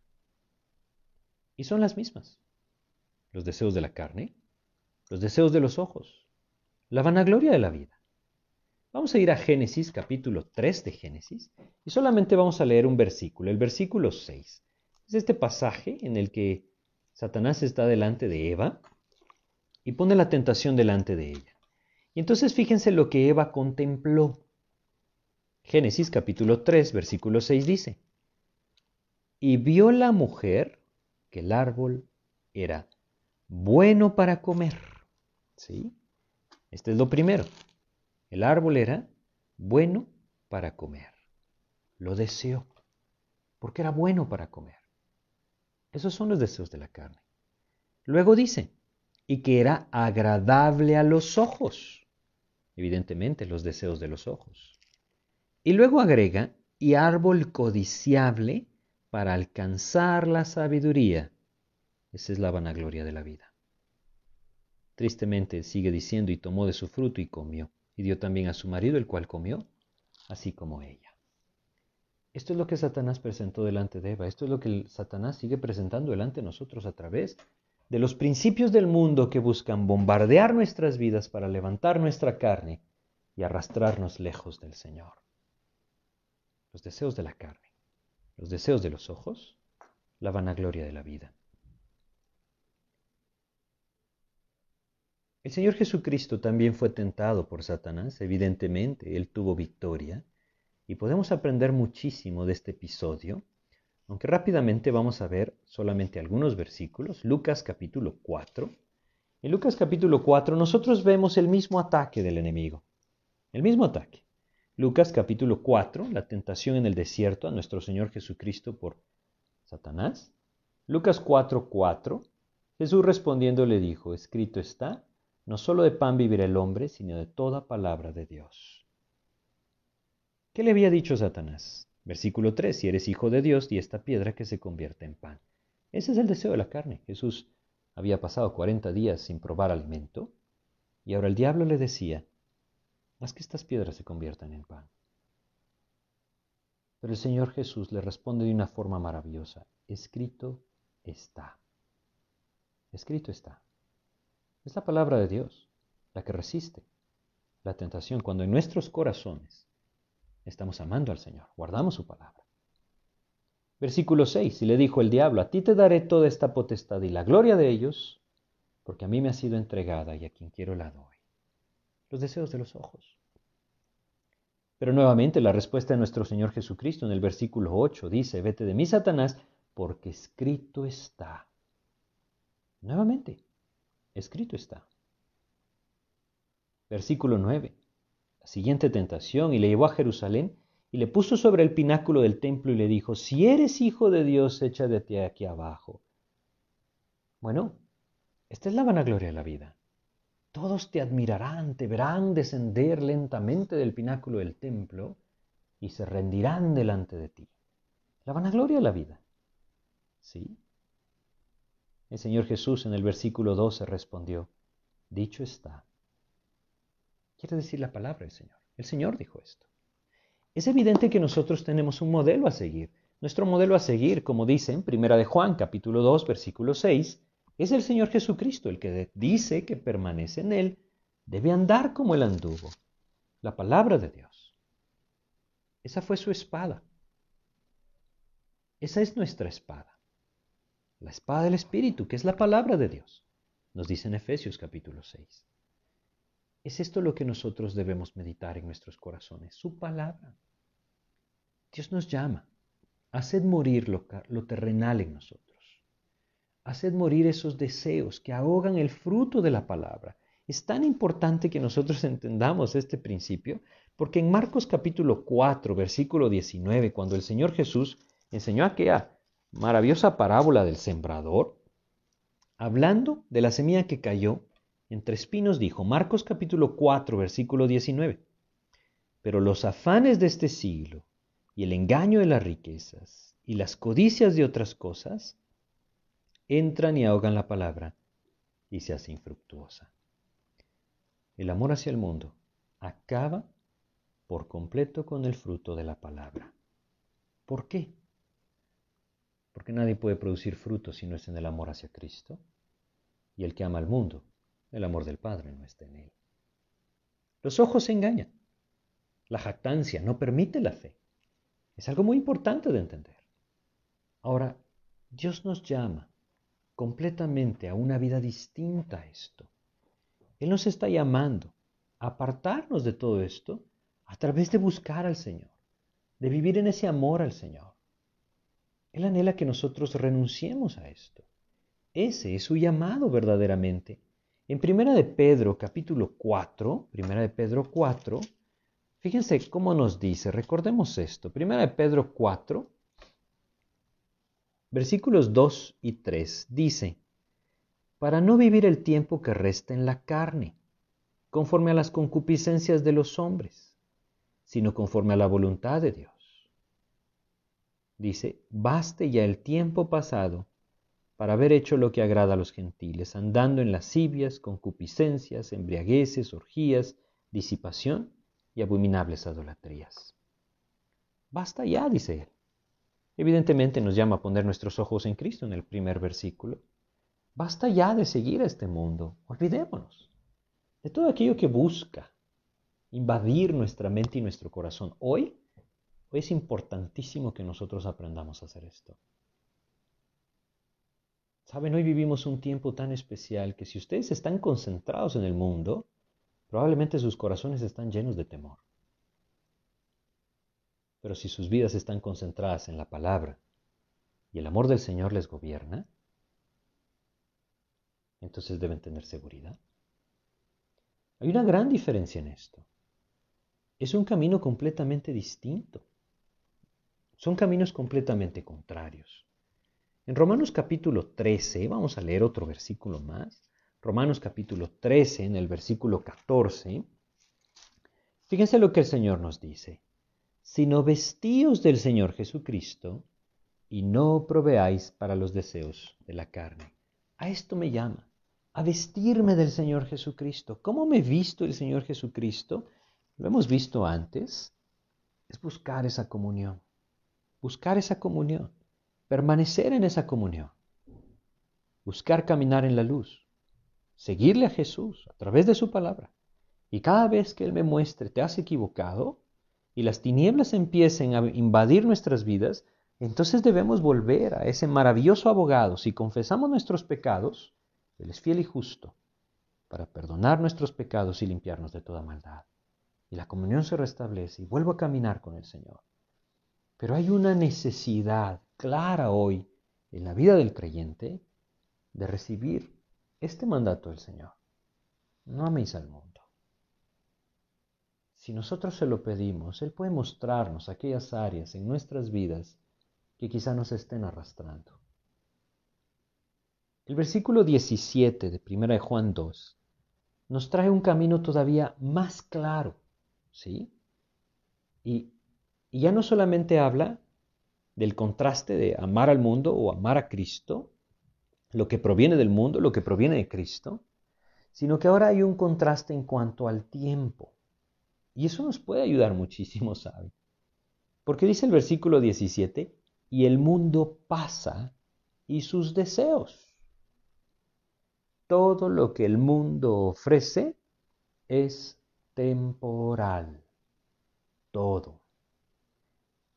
Y son las mismas. Los deseos de la carne, los deseos de los ojos, la vanagloria de la vida. Vamos a ir a Génesis, capítulo 3 de Génesis, y solamente vamos a leer un versículo, el versículo 6. Es este pasaje en el que Satanás está delante de Eva y pone la tentación delante de ella. Y entonces fíjense lo que Eva contempló. Génesis capítulo 3, versículo 6 dice, y vio la mujer que el árbol era bueno para comer. ¿Sí? Este es lo primero. El árbol era bueno para comer. Lo deseó, porque era bueno para comer. Esos son los deseos de la carne. Luego dice, y que era agradable a los ojos. Evidentemente, los deseos de los ojos. Y luego agrega, y árbol codiciable para alcanzar la sabiduría. Esa es la vanagloria de la vida. Tristemente sigue diciendo, y tomó de su fruto y comió, y dio también a su marido, el cual comió, así como ella. Esto es lo que Satanás presentó delante de Eva, esto es lo que Satanás sigue presentando delante de nosotros a través de los principios del mundo que buscan bombardear nuestras vidas para levantar nuestra carne y arrastrarnos lejos del Señor los deseos de la carne, los deseos de los ojos, la vanagloria de la vida. El Señor Jesucristo también fue tentado por Satanás, evidentemente, Él tuvo victoria, y podemos aprender muchísimo de este episodio, aunque rápidamente vamos a ver solamente algunos versículos. Lucas capítulo 4. En Lucas capítulo 4 nosotros vemos el mismo ataque del enemigo, el mismo ataque. Lucas capítulo 4, la tentación en el desierto a nuestro Señor Jesucristo por Satanás. Lucas 4, 4, Jesús respondiendo le dijo, escrito está, no solo de pan vivirá el hombre, sino de toda palabra de Dios. ¿Qué le había dicho Satanás? Versículo 3, si eres hijo de Dios, y esta piedra que se convierte en pan. Ese es el deseo de la carne. Jesús había pasado 40 días sin probar alimento, y ahora el diablo le decía, haz que estas piedras se conviertan en pan. Pero el Señor Jesús le responde de una forma maravillosa. Escrito está. Escrito está. Es la palabra de Dios la que resiste la tentación cuando en nuestros corazones estamos amando al Señor, guardamos su palabra. Versículo 6, y le dijo el diablo, a ti te daré toda esta potestad y la gloria de ellos, porque a mí me ha sido entregada y a quien quiero la doy. Los deseos de los ojos. Pero nuevamente la respuesta de nuestro Señor Jesucristo en el versículo 8 dice, vete de mí, Satanás, porque escrito está. Nuevamente, escrito está. Versículo 9. La siguiente tentación, y le llevó a Jerusalén y le puso sobre el pináculo del templo y le dijo, si eres hijo de Dios, echa de ti aquí abajo. Bueno, esta es la vanagloria de la vida. Todos te admirarán, te verán descender lentamente del pináculo del templo y se rendirán delante de ti. La vanagloria de la vida. ¿Sí? El Señor Jesús en el versículo 12 respondió, dicho está. Quiere decir la palabra del Señor. El Señor dijo esto. Es evidente que nosotros tenemos un modelo a seguir. Nuestro modelo a seguir, como dice en Primera de Juan, capítulo 2, versículo 6, es el Señor Jesucristo, el que dice que permanece en Él, debe andar como Él anduvo. La palabra de Dios. Esa fue su espada. Esa es nuestra espada. La espada del Espíritu, que es la palabra de Dios. Nos dice en Efesios capítulo 6. Es esto lo que nosotros debemos meditar en nuestros corazones, su palabra. Dios nos llama. Haced morir lo, terrenal en nosotros. Haced morir esos deseos que ahogan el fruto de la palabra. Es tan importante que nosotros entendamos este principio porque en Marcos capítulo 4, versículo 19, cuando el Señor Jesús enseñó aquella maravillosa parábola del sembrador, hablando de la semilla que cayó entre espinos dijo, Marcos capítulo 4, versículo 19, pero los afanes de este siglo y el engaño de las riquezas y las codicias de otras cosas entran y ahogan la palabra y se hace infructuosa. El amor hacia el mundo acaba por completo con el fruto de la palabra. ¿Por qué? Porque nadie puede producir fruto si no es en el amor hacia Cristo. Y el que ama al mundo el amor del Padre no está en él. Los ojos se engañan. La jactancia no permite la fe. Es algo muy importante de entender. Ahora, Dios nos llama completamente a una vida distinta a esto. Él nos está llamando a apartarnos de todo esto a través de buscar al Señor, de vivir en ese amor al Señor. Él anhela que nosotros renunciemos a esto. Ese es su llamado verdaderamente en Primera de Pedro, capítulo 4, Primera de Pedro 4, fíjense cómo nos dice, recordemos esto, Primera de Pedro 4, versículos 2 y 3, dice, para no vivir el tiempo que resta en la carne, conforme a las concupiscencias de los hombres, sino conforme a la voluntad de Dios. Dice, baste ya el tiempo pasado para haber hecho lo que agrada a los gentiles, andando en lascivias, concupiscencias, embriagueces, orgías, disipación y abominables idolatrías. Basta ya, dice él. Evidentemente nos llama a poner nuestros ojos en Cristo en el primer versículo. Basta ya de seguir a este mundo. Olvidémonos de todo aquello que busca invadir nuestra mente y nuestro corazón. Hoy, es importantísimo que nosotros aprendamos a hacer esto. Saben, hoy vivimos un tiempo tan especial que si ustedes están concentrados en el mundo, probablemente sus corazones están llenos de temor. Pero si sus vidas están concentradas en la palabra y el amor del Señor les gobierna, entonces deben tener seguridad. Hay una gran diferencia en esto. Es un camino completamente distinto. Son caminos completamente contrarios. En Romanos capítulo 13, vamos a leer otro versículo más. Romanos capítulo 13, en el versículo 14. Fíjense lo que el Señor nos dice. Sino vestíos del Señor Jesucristo y no proveáis para los deseos de la carne. A esto me llama, a vestirme del Señor Jesucristo. ¿Cómo me visto el Señor Jesucristo? Lo hemos visto antes. Es buscar esa comunión buscar esa comunión, permanecer en esa comunión, buscar caminar en la luz, seguirle a Jesús a través de su palabra. Y cada vez que Él me muestre, te has equivocado, y las tinieblas empiecen a invadir nuestras vidas, entonces debemos volver a ese maravilloso abogado. Si confesamos nuestros pecados, Él es fiel y justo para perdonar nuestros pecados y limpiarnos de toda maldad. Y la comunión se restablece y vuelvo a caminar con el Señor. Pero hay una necesidad clara hoy en la vida del creyente de recibir este mandato del Señor. No améis al mundo. Si nosotros se lo pedimos, Él puede mostrarnos aquellas áreas en nuestras vidas que quizá nos estén arrastrando. El versículo 17 de 1 de Juan 2 nos trae un camino todavía más claro, ¿sí? Y, y ya no solamente habla del contraste de amar al mundo o amar a Cristo, lo que proviene del mundo, lo que proviene de Cristo, sino que ahora hay un contraste en cuanto al tiempo. Y eso nos puede ayudar muchísimo, ¿sabe? Porque dice el versículo 17, y el mundo pasa y sus deseos. Todo lo que el mundo ofrece es temporal. Todo.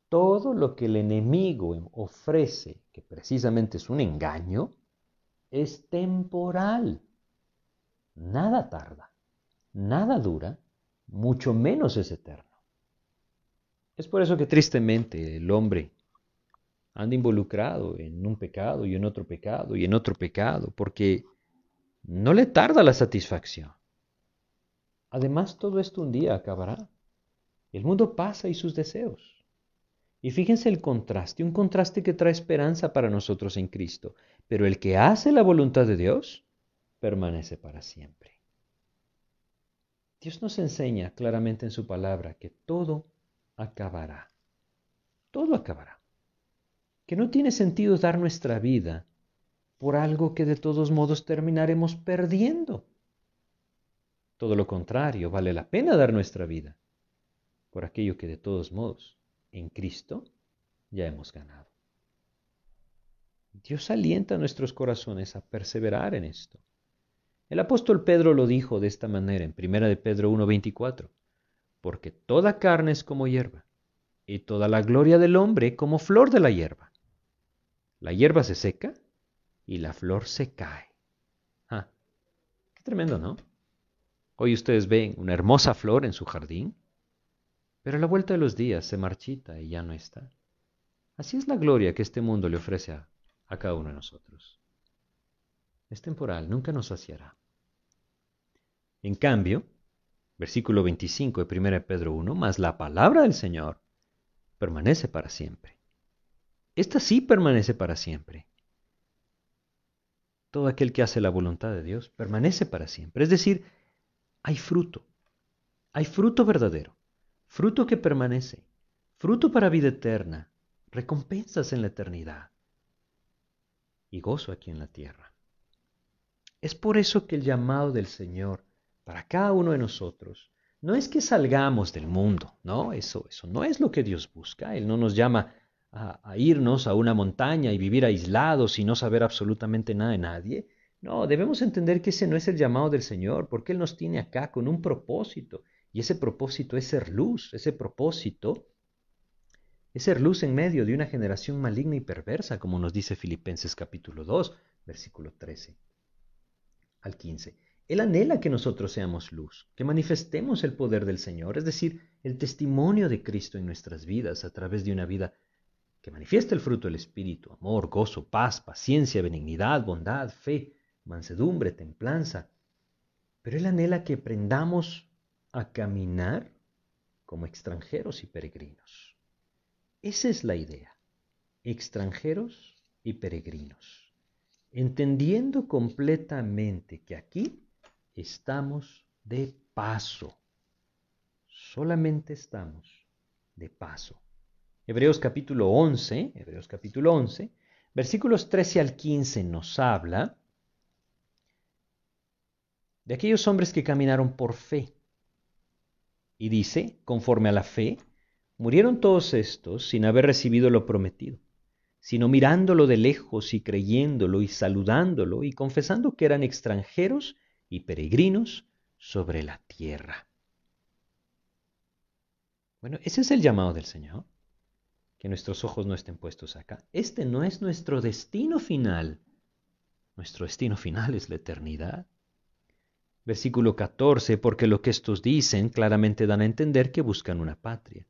Todo lo que el enemigo ofrece, que precisamente es un engaño, es temporal. Nada tarda, nada dura, mucho menos es eterno. Es por eso que tristemente el hombre anda involucrado en un pecado y en otro pecado y en otro pecado, porque no le tarda la satisfacción. Además, todo esto un día acabará. El mundo pasa y sus deseos. Y fíjense el contraste, un contraste que trae esperanza para nosotros en Cristo. Pero el que hace la voluntad de Dios permanece para siempre. Dios nos enseña claramente en su palabra que todo acabará. Todo acabará que no tiene sentido dar nuestra vida por algo que de todos modos terminaremos perdiendo. Todo lo contrario, vale la pena dar nuestra vida por aquello que de todos modos en Cristo ya hemos ganado. Dios alienta nuestros corazones a perseverar en esto. El apóstol Pedro lo dijo de esta manera en 1 de Pedro 1:24, porque toda carne es como hierba, y toda la gloria del hombre como flor de la hierba. La hierba se seca y la flor se cae. Ah, qué tremendo, ¿no? Hoy ustedes ven una hermosa flor en su jardín, pero a la vuelta de los días se marchita y ya no está. Así es la gloria que este mundo le ofrece a, cada uno de nosotros. Es temporal, nunca nos saciará. En cambio, versículo 25 de 1 Pedro 1, más la palabra del Señor permanece para siempre esta sí permanece para siempre. Todo aquel que hace la voluntad de Dios permanece para siempre. Es decir, hay fruto. Hay fruto verdadero. Fruto que permanece. Fruto para vida eterna. Recompensas en la eternidad. Y gozo aquí en la tierra. Es por eso que el llamado del Señor para cada uno de nosotros no es que salgamos del mundo, no, eso, eso no es lo que Dios busca. Él no nos llama a, irnos a una montaña y vivir aislados y no saber absolutamente nada de nadie. No, debemos entender que ese no es el llamado del Señor, porque Él nos tiene acá con un propósito, y ese propósito es ser luz, ese propósito es ser luz en medio de una generación maligna y perversa, como nos dice Filipenses capítulo 2, versículo 13 al 15. Él anhela que nosotros seamos luz, que manifestemos el poder del Señor, es decir, el testimonio de Cristo en nuestras vidas a través de una vida que manifiesta el fruto del Espíritu, amor, gozo, paz, paciencia, benignidad, bondad, fe, mansedumbre, templanza. Pero Él anhela que aprendamos a caminar como extranjeros y peregrinos. Esa es la idea, extranjeros y peregrinos, entendiendo completamente que aquí estamos de paso, solamente estamos de paso. Hebreos capítulo 11, Hebreos capítulo 11, versículos 13 al 15 nos habla de aquellos hombres que caminaron por fe. Y dice, conforme a la fe, Murieron todos estos sin haber recibido lo prometido, sino mirándolo de lejos y creyéndolo y saludándolo y confesando que eran extranjeros y peregrinos sobre la tierra. Bueno, ese es el llamado del Señor, que nuestros ojos no estén puestos acá. Este no es nuestro destino final. Nuestro destino final es la eternidad. Versículo 14, porque lo que estos dicen claramente dan a entender que buscan una patria.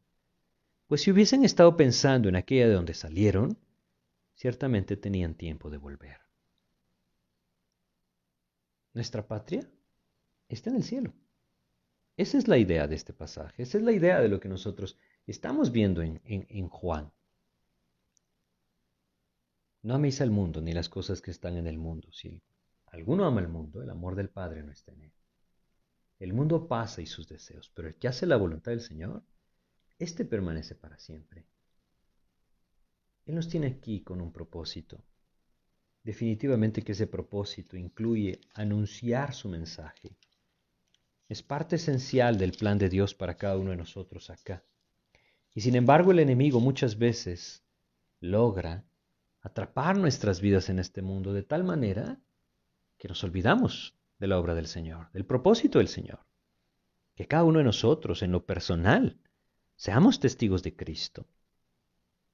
Pues si hubiesen estado pensando en aquella de donde salieron, ciertamente tenían tiempo de volver. Nuestra patria está en el cielo. Esa es la idea de este pasaje, esa es la idea de lo que nosotros estamos viendo en, en Juan. No améis al mundo ni las cosas que están en el mundo. Alguno ama el mundo, el amor del Padre no está en él. El mundo pasa y sus deseos, pero el que hace la voluntad del Señor, éste permanece para siempre. Él nos tiene aquí con un propósito. Definitivamente que ese propósito incluye anunciar su mensaje. Es parte esencial del plan de Dios para cada uno de nosotros acá. Y sin embargo el enemigo muchas veces logra atrapar nuestras vidas en este mundo de tal manera que nos olvidamos de la obra del Señor, del propósito del Señor. Que cada uno de nosotros, en lo personal, seamos testigos de Cristo.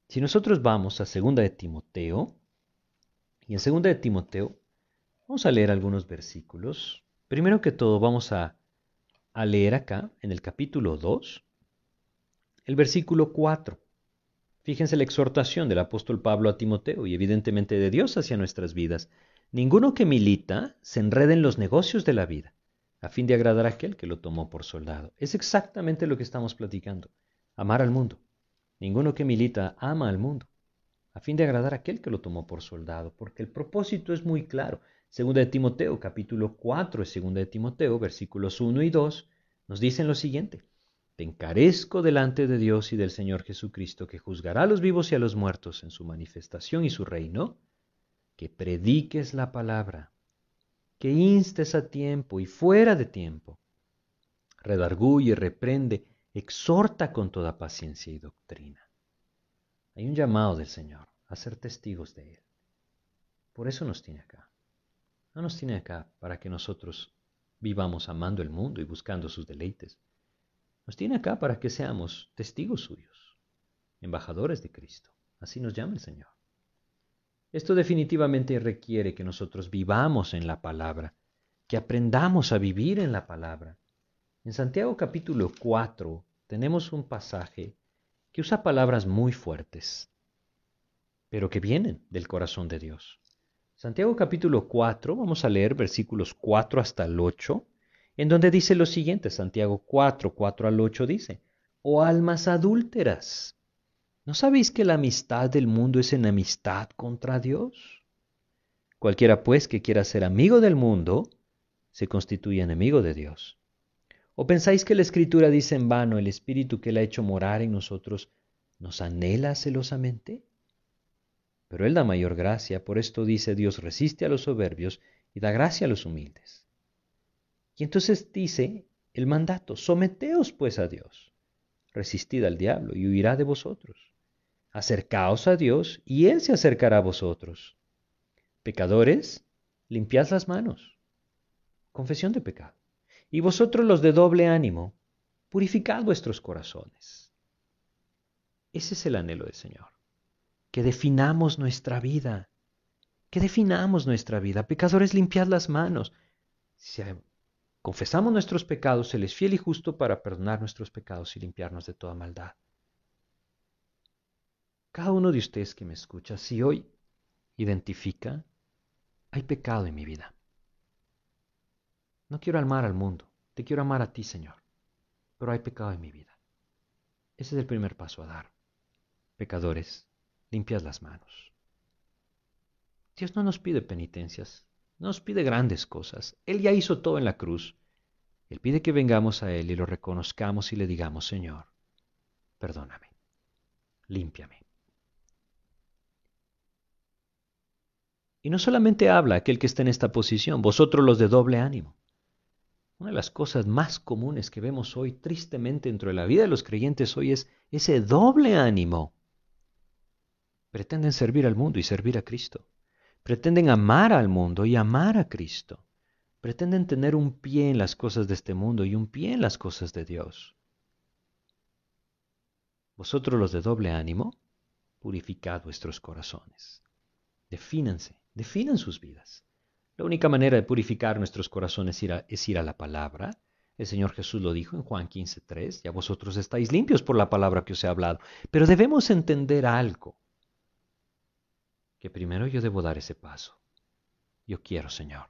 Si nosotros vamos a segunda de Timoteo, y en segunda de Timoteo vamos a leer algunos versículos. Primero que todo vamos a, a leer acá, en el capítulo 2, el versículo 4. Fíjense la exhortación del apóstol Pablo a Timoteo y evidentemente de Dios hacia nuestras vidas. Ninguno que milita se enrede en los negocios de la vida, a fin de agradar a aquel que lo tomó por soldado. Es exactamente lo que estamos platicando. Amar al mundo. Ninguno que milita ama al mundo, a fin de agradar a aquel que lo tomó por soldado, porque el propósito es muy claro. Segunda de Timoteo, capítulo 4 de Segunda de Timoteo, versículos 1 y 2, nos dicen lo siguiente. Te encarezco delante de Dios y del Señor Jesucristo, que juzgará a los vivos y a los muertos en su manifestación y su reino, que prediques la palabra, que instes a tiempo y fuera de tiempo, redarguye, reprende, exhorta con toda paciencia y doctrina. Hay un llamado del Señor a ser testigos de Él. Por eso nos tiene acá. No nos tiene acá para que nosotros vivamos amando el mundo y buscando sus deleites nos tiene acá para que seamos testigos suyos, embajadores de Cristo. Así nos llama el Señor. Esto definitivamente requiere que nosotros vivamos en la palabra, que aprendamos a vivir en la palabra. En Santiago capítulo 4 tenemos un pasaje que usa palabras muy fuertes, pero que vienen del corazón de Dios. Santiago capítulo 4, vamos a leer versículos 4 hasta el 8 en donde dice lo siguiente, Santiago 4, 4 al 8 dice, oh almas adúlteras, ¿no sabéis que la amistad del mundo es enemistad contra Dios? Cualquiera pues que quiera ser amigo del mundo, se constituye enemigo de Dios. ¿O pensáis que la Escritura dice en vano, el Espíritu que Él ha hecho morar en nosotros nos anhela celosamente? Pero Él da mayor gracia, por esto dice Dios resiste a los soberbios y da gracia a los humildes. Y entonces dice el mandato, someteos pues a Dios, resistid al diablo y huirá de vosotros. Acercaos a Dios y Él se acercará a vosotros. Pecadores, limpiad las manos. Confesión de pecado. Y vosotros los de doble ánimo, purificad vuestros corazones. Ese es el anhelo del Señor. Que definamos nuestra vida. Que definamos nuestra vida. Pecadores, limpiad las manos confesamos nuestros pecados, Él es fiel y justo para perdonar nuestros pecados y limpiarnos de toda maldad. Cada uno de ustedes que me escucha, si hoy identifica, hay pecado en mi vida. No quiero amar al mundo, te quiero amar a ti, Señor, pero hay pecado en mi vida. Ese es el primer paso a dar. Pecadores, limpias las manos. Dios no nos pide penitencias, nos pide grandes cosas. Él ya hizo todo en la cruz. Él pide que vengamos a Él y lo reconozcamos y le digamos, Señor, perdóname, límpiame. Y no solamente habla aquel que está en esta posición, vosotros los de doble ánimo. Una de las cosas más comunes que vemos hoy, tristemente, dentro de la vida de los creyentes hoy es ese doble ánimo. Pretenden servir al mundo y servir a Cristo. Pretenden amar al mundo y amar a Cristo. Pretenden tener un pie en las cosas de este mundo y un pie en las cosas de Dios. Vosotros los de doble ánimo, purificad vuestros corazones. Defínanse, definan sus vidas. La única manera de purificar nuestros corazones es ir a, la palabra. El Señor Jesús lo dijo en Juan 15:3, ya vosotros estáis limpios por la palabra que os he hablado. Pero debemos entender algo, que primero yo debo dar ese paso. Yo quiero, Señor.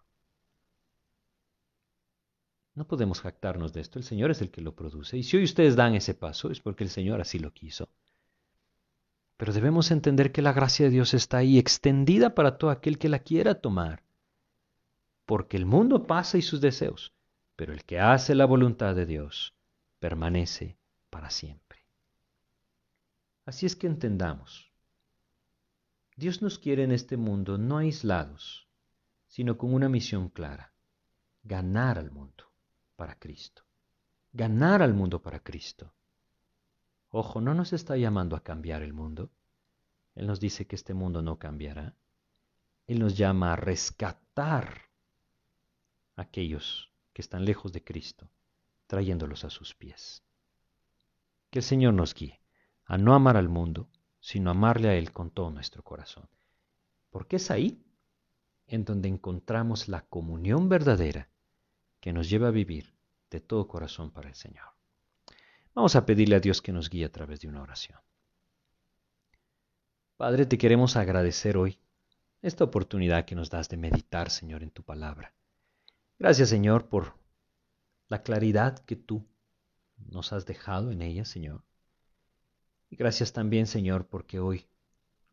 No podemos jactarnos de esto, el Señor es el que lo produce. Y si hoy ustedes dan ese paso es porque el Señor así lo quiso. Pero debemos entender que la gracia de Dios está ahí extendida para todo aquel que la quiera tomar porque el mundo pasa y sus deseos, pero el que hace la voluntad de Dios permanece para siempre. Así es que entendamos, Dios nos quiere en este mundo no aislados, sino con una misión clara, ganar al mundo para Cristo, ganar al mundo para Cristo. Ojo, no nos está llamando a cambiar el mundo. Él nos dice que este mundo no cambiará. Él nos llama a rescatar aquellos que están lejos de Cristo, trayéndolos a sus pies. Que el Señor nos guíe a no amar al mundo, sino amarle a Él con todo nuestro corazón. Porque es ahí en donde encontramos la comunión verdadera que nos lleva a vivir de todo corazón para el Señor. Vamos a pedirle a Dios que nos guíe a través de una oración. Padre, te queremos agradecer hoy esta oportunidad que nos das de meditar, Señor, en tu palabra. Gracias, Señor, por la claridad que tú nos has dejado en ella, Señor. Y gracias también, Señor, porque hoy,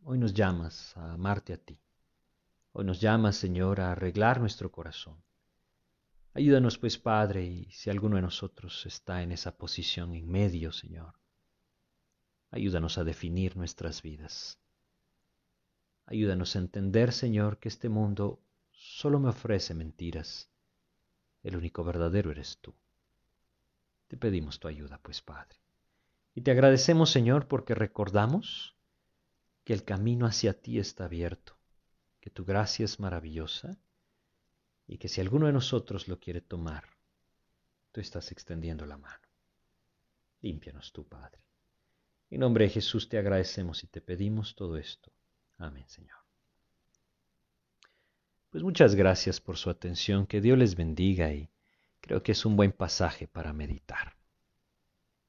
hoy nos llamas a amarte a ti. Hoy nos llamas, Señor, a arreglar nuestro corazón. Ayúdanos, pues, Padre, y si alguno de nosotros está en esa posición en medio, Señor, ayúdanos a definir nuestras vidas. Ayúdanos a entender, Señor, que este mundo solo me ofrece mentiras el único verdadero eres tú. Te pedimos tu ayuda, pues, Padre. Y te agradecemos, Señor, porque recordamos que el camino hacia ti está abierto, que tu gracia es maravillosa y que si alguno de nosotros lo quiere tomar, tú estás extendiendo la mano. Límpianos tú, Padre. En nombre de Jesús te agradecemos y te pedimos todo esto. Amén, Señor. Pues muchas gracias por su atención, que Dios les bendiga y creo que es un buen pasaje para meditar.